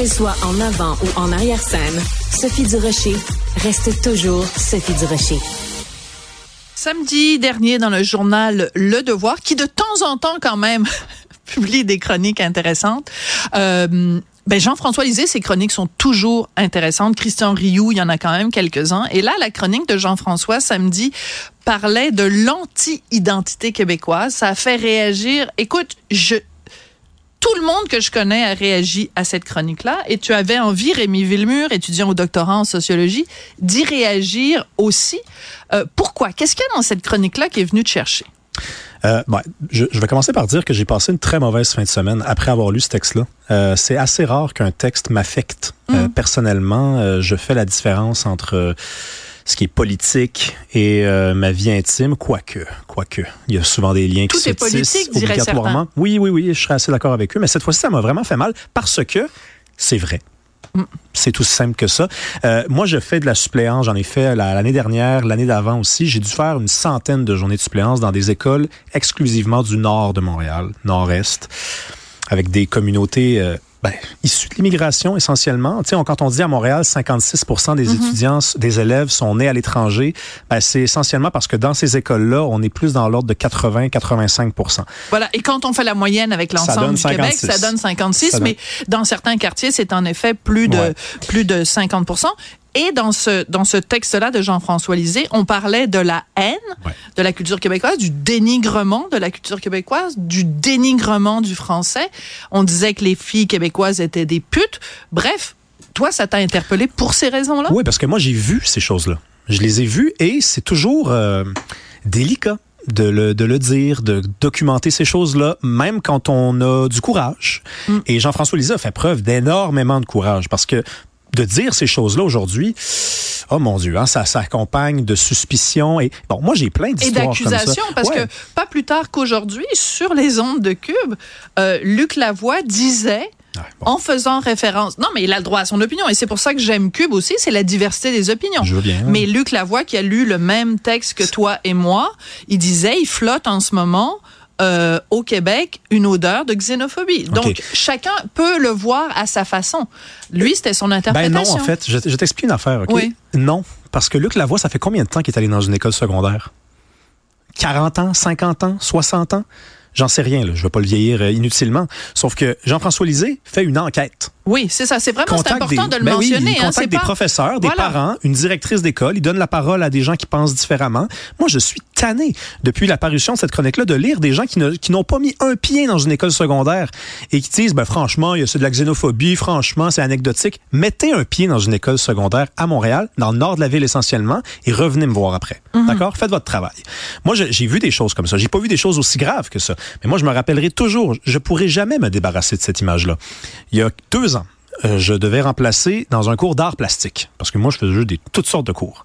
Qu'elle soit en avant ou en arrière-scène, Sophie Durocher reste toujours Sophie Durocher. Samedi dernier, dans le journal Le Devoir, qui de temps en temps quand même publie des chroniques intéressantes, euh, ben Jean-François Lisée, ses chroniques sont toujours intéressantes. Christian Rioux, il y en a quand même quelques-uns. Et là, la chronique de Jean-François samedi parlait de l'anti-identité québécoise. Ça a fait réagir. Écoute, je, tout le monde que je connais a réagi à cette chronique-là. Et tu avais envie, Rémi Villemur, étudiant au doctorat en sociologie, d'y réagir aussi. Euh, pourquoi? Qu'est-ce qu'il y a dans cette chronique-là qui est venu te chercher? Euh, je, je, vais commencer par dire que j'ai passé une très mauvaise fin de semaine après avoir lu ce texte-là. Euh, c'est assez rare qu'un texte m'affecte mm. personnellement. Je fais la différence entre ce qui est politique et ma vie intime, quoique, quoique. Il y a souvent des liens Tout qui se tissent obligatoirement. Oui, oui, oui, je serais assez d'accord avec eux. Mais cette fois-ci, ça m'a vraiment fait mal parce que c'est vrai. C'est tout simple que ça. Euh, moi, je fais de la suppléance. J'en ai fait l'année dernière, l'année d'avant aussi. J'ai dû faire une centaine de journées de suppléance dans des écoles exclusivement du nord de Montréal, nord-est, avec des communautés euh, ben, issus de l'immigration essentiellement. Tu sais, quand on dit à Montréal, 56 des mm-hmm. étudiants, des élèves sont nés à l'étranger, ben, c'est essentiellement parce que dans ces écoles-là, on est plus dans l'ordre de 80-85% Voilà. Et quand on fait la moyenne avec l'ensemble du Québec, ça donne 56, mais dans certains quartiers, c'est en effet plus de plus de 50 et dans ce, dans ce texte-là de Jean-François Lisée, on parlait de la haine de la culture québécoise, du dénigrement de la culture québécoise, du dénigrement du français. On disait que les filles québécoises étaient des putes. Bref, toi, ça t'a interpellé pour ces raisons-là? Oui, parce que moi, j'ai vu ces choses-là. Je les ai vues et c'est toujours euh, délicat. De le, de le, dire, de documenter ces choses-là, même quand on a du courage. Mm. Et Jean-François Lisée a fait preuve d'énormément de courage parce que de dire ces choses-là aujourd'hui, oh mon Dieu, hein, ça s'accompagne de suspicions. Et bon, moi j'ai plein d'histoires Et d'accusations, parce que pas plus tard qu'aujourd'hui, sur les ondes de Cube, euh, Luc Lavoie disait En faisant référence. Non, mais il a le droit à son opinion. Et c'est pour ça que j'aime Cube aussi, c'est la diversité des opinions. Je veux bien. Mais Luc Lavoie, qui a lu le même texte que toi et moi, il disait, il flotte en ce moment euh, au Québec une odeur de xénophobie. Donc, chacun peut le voir à sa façon. Lui, c'était son interprétation. Ben non, en fait, je, t'explique une affaire, OK? Oui. Non, parce que Luc Lavoie, ça fait combien de temps qu'il est allé dans une école secondaire? 40 ans, 50 ans, 60 ans? J'en sais rien, là. je ne veux pas le vieillir euh, inutilement. Sauf que Jean-François Lisée fait une enquête. Oui, c'est ça. C'est vraiment important de le ben mentionner. Oui, il hein, contacte des professeurs, des parents, une directrice d'école. Il donne la parole à des gens qui pensent différemment. Moi, je suis tanné, depuis l'apparition de cette chronique-là, de lire des gens qui, n'ont pas mis un pied dans une école secondaire et qui disent, ben, franchement, il y a de la xénophobie, franchement, c'est anecdotique. Mettez un pied dans une école secondaire à Montréal, dans le nord de la ville essentiellement, et revenez me voir après. Mhm. D'accord? Faites votre travail. Moi, j'ai vu des choses comme ça. J'ai pas vu des choses aussi graves que ça. Mais moi, je me rappellerai toujours, je pourrai jamais me débarrasser de cette image-là. Il y a deux ans, euh, je devais remplacer dans un cours d'art plastique, parce que moi, je faisais des, toutes sortes de cours.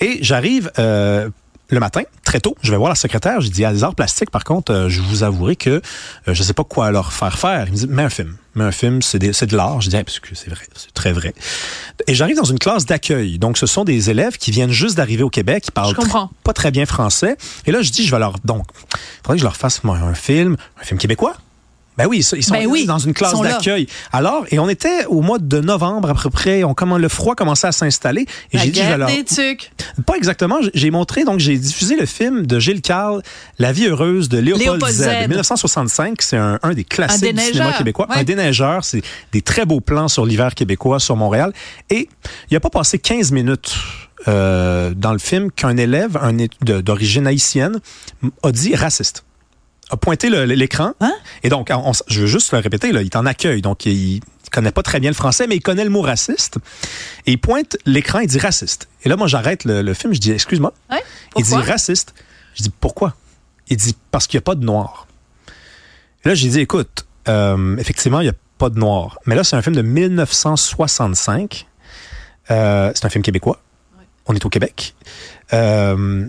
Et j'arrive euh, le matin, très tôt, je vais voir la secrétaire, je dis, à des arts plastiques, par contre, euh, je vous avouerai que je ne sais pas quoi leur faire faire. Il me dit, mets un film. Mets un film, c'est de l'art. Je dis, parce que c'est vrai, c'est très vrai. Et j'arrive dans une classe d'accueil. Donc, ce sont des élèves qui viennent juste d'arriver au Québec, qui parlent pas très bien français. Et là, je dis, je vais leur, donc, il faudrait que je leur fasse moi, un film, un film québécois. Ben oui, ils sont ben dans une classe d'accueil. Alors, et on était au mois de novembre à peu près, on comment le froid commençait à s'installer et j'ai dit je leur... Pas exactement, j'ai montré donc j'ai diffusé le film de Gilles Carle La vie heureuse de Léopold, Z, de 1965, c'est un, un, des classiques du cinéma québécois, un déneigeur, c'est des très beaux plans sur l'hiver québécois sur Montréal. Et il a pas passé 15 minutes euh, dans le film qu'un élève un d'origine haïtienne a dit raciste a pointé l'écran. Hein? Et donc, je veux juste le répéter, là, il est en accueil, donc il, connaît pas très bien le français, mais il connaît le mot raciste. Et il pointe l'écran, il dit raciste. Et là, moi, j'arrête le, film, je dis, excuse-moi. il dit raciste. Je dis, pourquoi? Il dit, parce qu'il n'y a pas de noir. Et là, j'ai dit, écoute, euh, effectivement, il n'y a pas de noir. Mais là, c'est un film de 1965. Euh, c'est un film québécois. On est au Québec. Euh,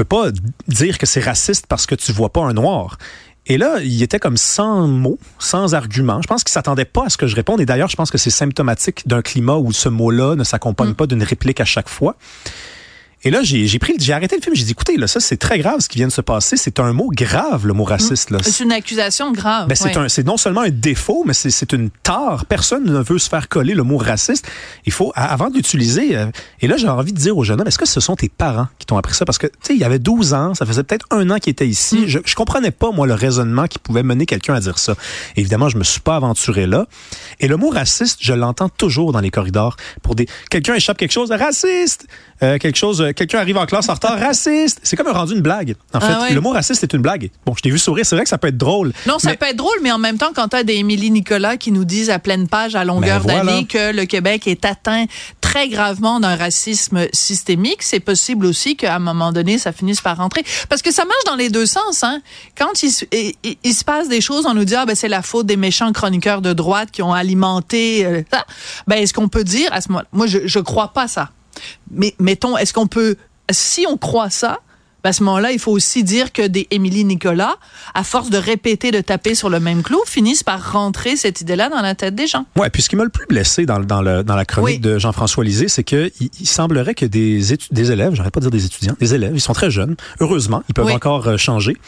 peux pas dire que c'est raciste parce que tu vois pas un noir. Et là, il était comme sans mots, sans argument. Je pense qu'il s'attendait pas à ce que je réponde. Et d'ailleurs, je pense que c'est symptomatique d'un climat où ce mot-là ne s'accompagne mm. pas d'une réplique à chaque fois. Et là, j'ai pris, j'ai arrêté le film. J'ai dit, écoutez, là, ça, c'est très grave ce qui vient de se passer. C'est un mot grave, le mot raciste. Là. C'est une accusation grave. Ben, c'est ouais. c'est non seulement un défaut, mais c'est une tare. Personne ne veut se faire coller le mot raciste. Il faut, avant d'utiliser, euh, et là, j'ai envie de dire aux jeunes hommes, est-ce que ce sont tes parents qui t'ont appris ça? Parce que, tu sais, il y avait 12 ans, ça faisait peut-être un an qu'il était ici. Mm. Je, je comprenais pas, moi, le raisonnement qui pouvait mener quelqu'un à dire ça. Évidemment, je me suis pas aventuré là. Et le mot raciste, je l'entends toujours dans les corridors pour des, quelqu'un échappe quelque chose, raciste! Euh, quelque chose, euh, quelqu'un arrive en classe en retard, raciste. C'est comme un rendu une blague. En fait, Ah ouais. le mot raciste est une blague. Bon, je t'ai vu sourire, c'est vrai que ça peut être drôle. Non, ça mais- peut être drôle, mais en même temps, quand tu as des Émilie Nicolas qui nous disent à pleine page, à longueur Ben voilà. d'année, que le Québec est atteint très gravement d'un racisme systémique, c'est possible aussi qu'à un moment donné, ça finisse par rentrer. Parce que ça marche dans les deux sens. Hein. Quand il, se- il- il- il se passe des choses, on nous dit, ah, ben, c'est la faute des méchants chroniqueurs de droite qui ont alimenté euh, ça. Ben, est-ce qu'on peut dire à ce moment moi, je, je crois pas ça. Mais mettons, est-ce qu'on peut, si on croit ça, ben, à ce moment-là, il faut aussi dire que des Émilie Nicolas, à force de répéter, de taper sur le même clou, finissent par rentrer cette idée-là dans la tête des gens. Ouais, puis ce qui m'a le plus blessé dans, le- dans, le, dans la chronique Oui. de Jean-François Lisée, c'est que il, semblerait que des, étu- des élèves, j'arrête pas de dire des étudiants, des élèves, ils sont très jeunes, heureusement, ils peuvent Oui. encore euh, changer.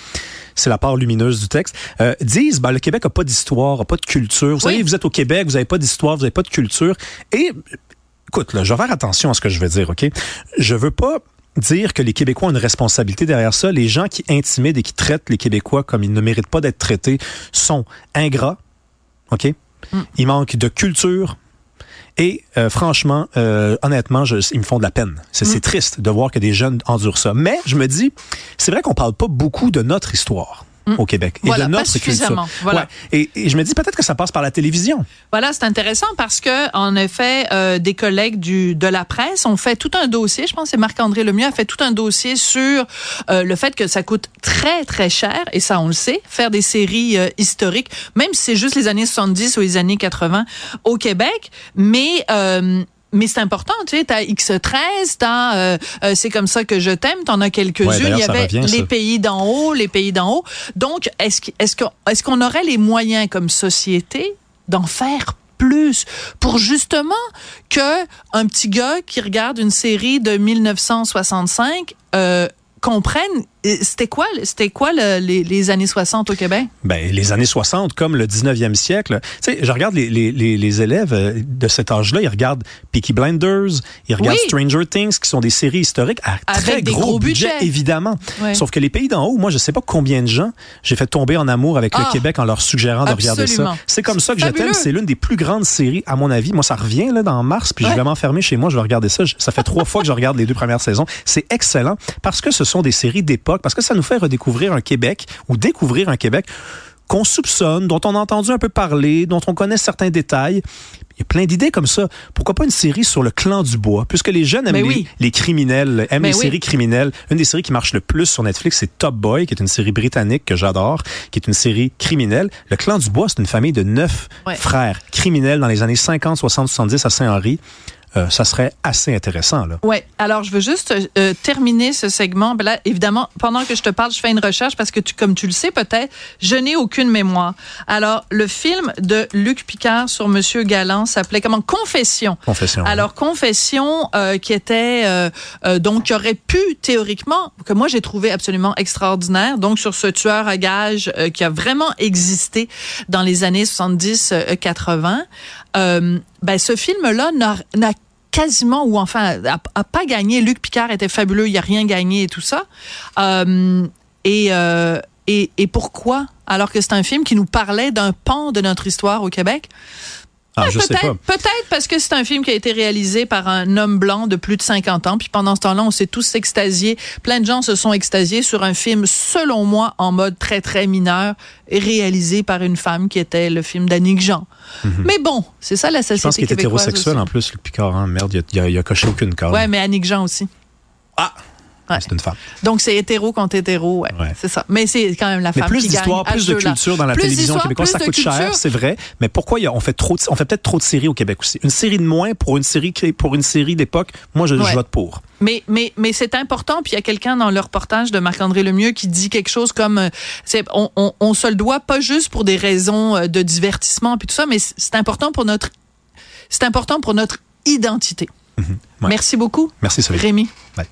C'est la part lumineuse du texte. Euh, disent, ben, le Québec a pas d'histoire, a pas de culture. Vous Oui. savez, vous êtes au Québec, vous avez pas d'histoire, vous avez pas de culture. Et, écoute, là, je vais faire attention à ce que je vais dire, OK? Je veux pas dire que les Québécois ont une responsabilité derrière ça. Les gens qui intimident et qui traitent les Québécois comme ils ne méritent pas d'être traités sont ingrats, OK? Il manque de culture. Et euh, franchement, euh, honnêtement, je, ils me font de la peine. C'est c'est triste de voir que des jeunes endurent ça. Mais je me dis, c'est vrai qu'on parle pas beaucoup de notre histoire au Québec et Voilà, de pas notre suffisamment. culture. Voilà. Ouais. Et, et je me dis peut-être que ça passe par la télévision. Voilà, c'est intéressant parce que, en effet, euh, des collègues du de la presse ont fait tout un dossier. Je pense que c'est Marc-André Lemieux a fait tout un dossier sur euh, le fait que ça coûte très très cher et ça on le sait, faire des séries euh, historiques, même si c'est juste les années 70 ou les années 80 au Québec, mais euh, mais c'est important, tu sais, t'as X13, t'as euh, euh, c'est comme ça que je t'aime, t'en as quelques-unes. Ouais, Il y avait revient, les pays d'en haut, les pays d'en haut. Donc, est-ce est-ce qu'on qu'on aurait les moyens comme société d'en faire plus pour justement que un petit gars qui regarde une série de 1965 euh, comprenne c'était quoi c'était quoi le- les, les années 60 au Québec? Ben, les années 60, comme le 19e siècle. Tu sais, je regarde les, les, élèves euh, de cet âge-là, ils regardent Peaky Blinders, ils regardent Oui. Stranger Things, qui sont des séries historiques à Avec très des gros, gros budget, évidemment. Sauf que les pays d'en haut, moi, je sais pas combien de gens j'ai fait tomber en amour avec Ah. le Québec en leur suggérant de regarder ça. C'est comme ça que je Fabuleux. t'aime. C'est l'une des plus grandes séries, à mon avis. Moi, ça revient là dans mars, puis je Ouais. vais m'enfermer chez moi, je vais regarder ça. Je- Ça fait trois fois que je regarde les deux premières saisons. C'est excellent parce que ce sont des séries d'époque, parce que ça nous fait redécouvrir un Québec ou découvrir un Québec qu'on soupçonne, dont on a entendu un peu parler, dont on connaît certains détails. Il y a plein d'idées comme ça. Pourquoi pas une série sur le clan du bois? Puisque les jeunes aiment Mais les, les criminels, aiment Mais les oui. séries criminelles. Une des séries qui marche le plus sur Netflix, c'est Top Boy, qui est une série britannique que j'adore, qui est une série criminelle. Le clan du bois, c'est une famille de neuf Ouais. frères criminels dans les années 50, 60, 70 à Saint-Henri. Euh, ça serait assez intéressant, là. Ouais. Alors, je veux juste euh, terminer ce segment. Ben là, évidemment, pendant que je te parle, je fais une recherche parce que, tu, comme tu le sais peut-être, je n'ai aucune mémoire. Alors, le film de Luc Picard sur Monsieur Galland s'appelait comment? Confession. Confession. Alors, Confession, euh, qui était euh, euh, donc qui aurait pu théoriquement, que moi j'ai trouvé absolument extraordinaire, donc sur ce tueur à gages euh, qui a vraiment existé dans les années 70-80. Ben, ce film-là n'a quasiment ou enfin a, a pas gagné. Luc Picard était fabuleux, il a rien gagné et tout ça. Euh, et, euh, et et pourquoi? Alors que c'est un film qui nous parlait d'un pan de notre histoire au Québec? Ah. Peut-être, peut-être parce que c'est un film qui a été réalisé par un homme blanc de plus de 50 ans. Puis pendant ce temps-là, on s'est tous extasiés. Plein de gens se sont extasiés sur un film, selon moi, en mode très, très mineur, réalisé par une femme qui était le film d'Annick Jean. Mais bon, c'est ça la Mhm. Je pense société qu'il est hétérosexuel aussi. en plus, Luc Picard. Hein? Merde, il a, il a- il a coché aucune case. Ouais, mais Annick Jean aussi. Ah! Ouais. C'est une femme. Donc c'est hétéro contre hétéro, ouais, Ouais. c'est ça. Mais c'est quand même la Mais femme plus qui gagne. d'histoire, plus de culture dans la Plus télévision québécoise, ça plus coûte cher, c'est vrai. Mais pourquoi y a- on fait trop, de- on fait peut-être trop de séries au Québec aussi? Une série de moins pour une série pour une série d'époque, moi je, vote pour. Mais, mais, mais c'est important. Puis il y a quelqu'un dans le reportage de Marc-André Lemieux qui dit quelque chose comme euh, on, on, on se le doit pas juste pour des raisons euh, de divertissement puis tout ça, mais c'est important pour notre c'est important pour notre identité. Ouais. Merci beaucoup, Merci Sophie. Rémi. Bye.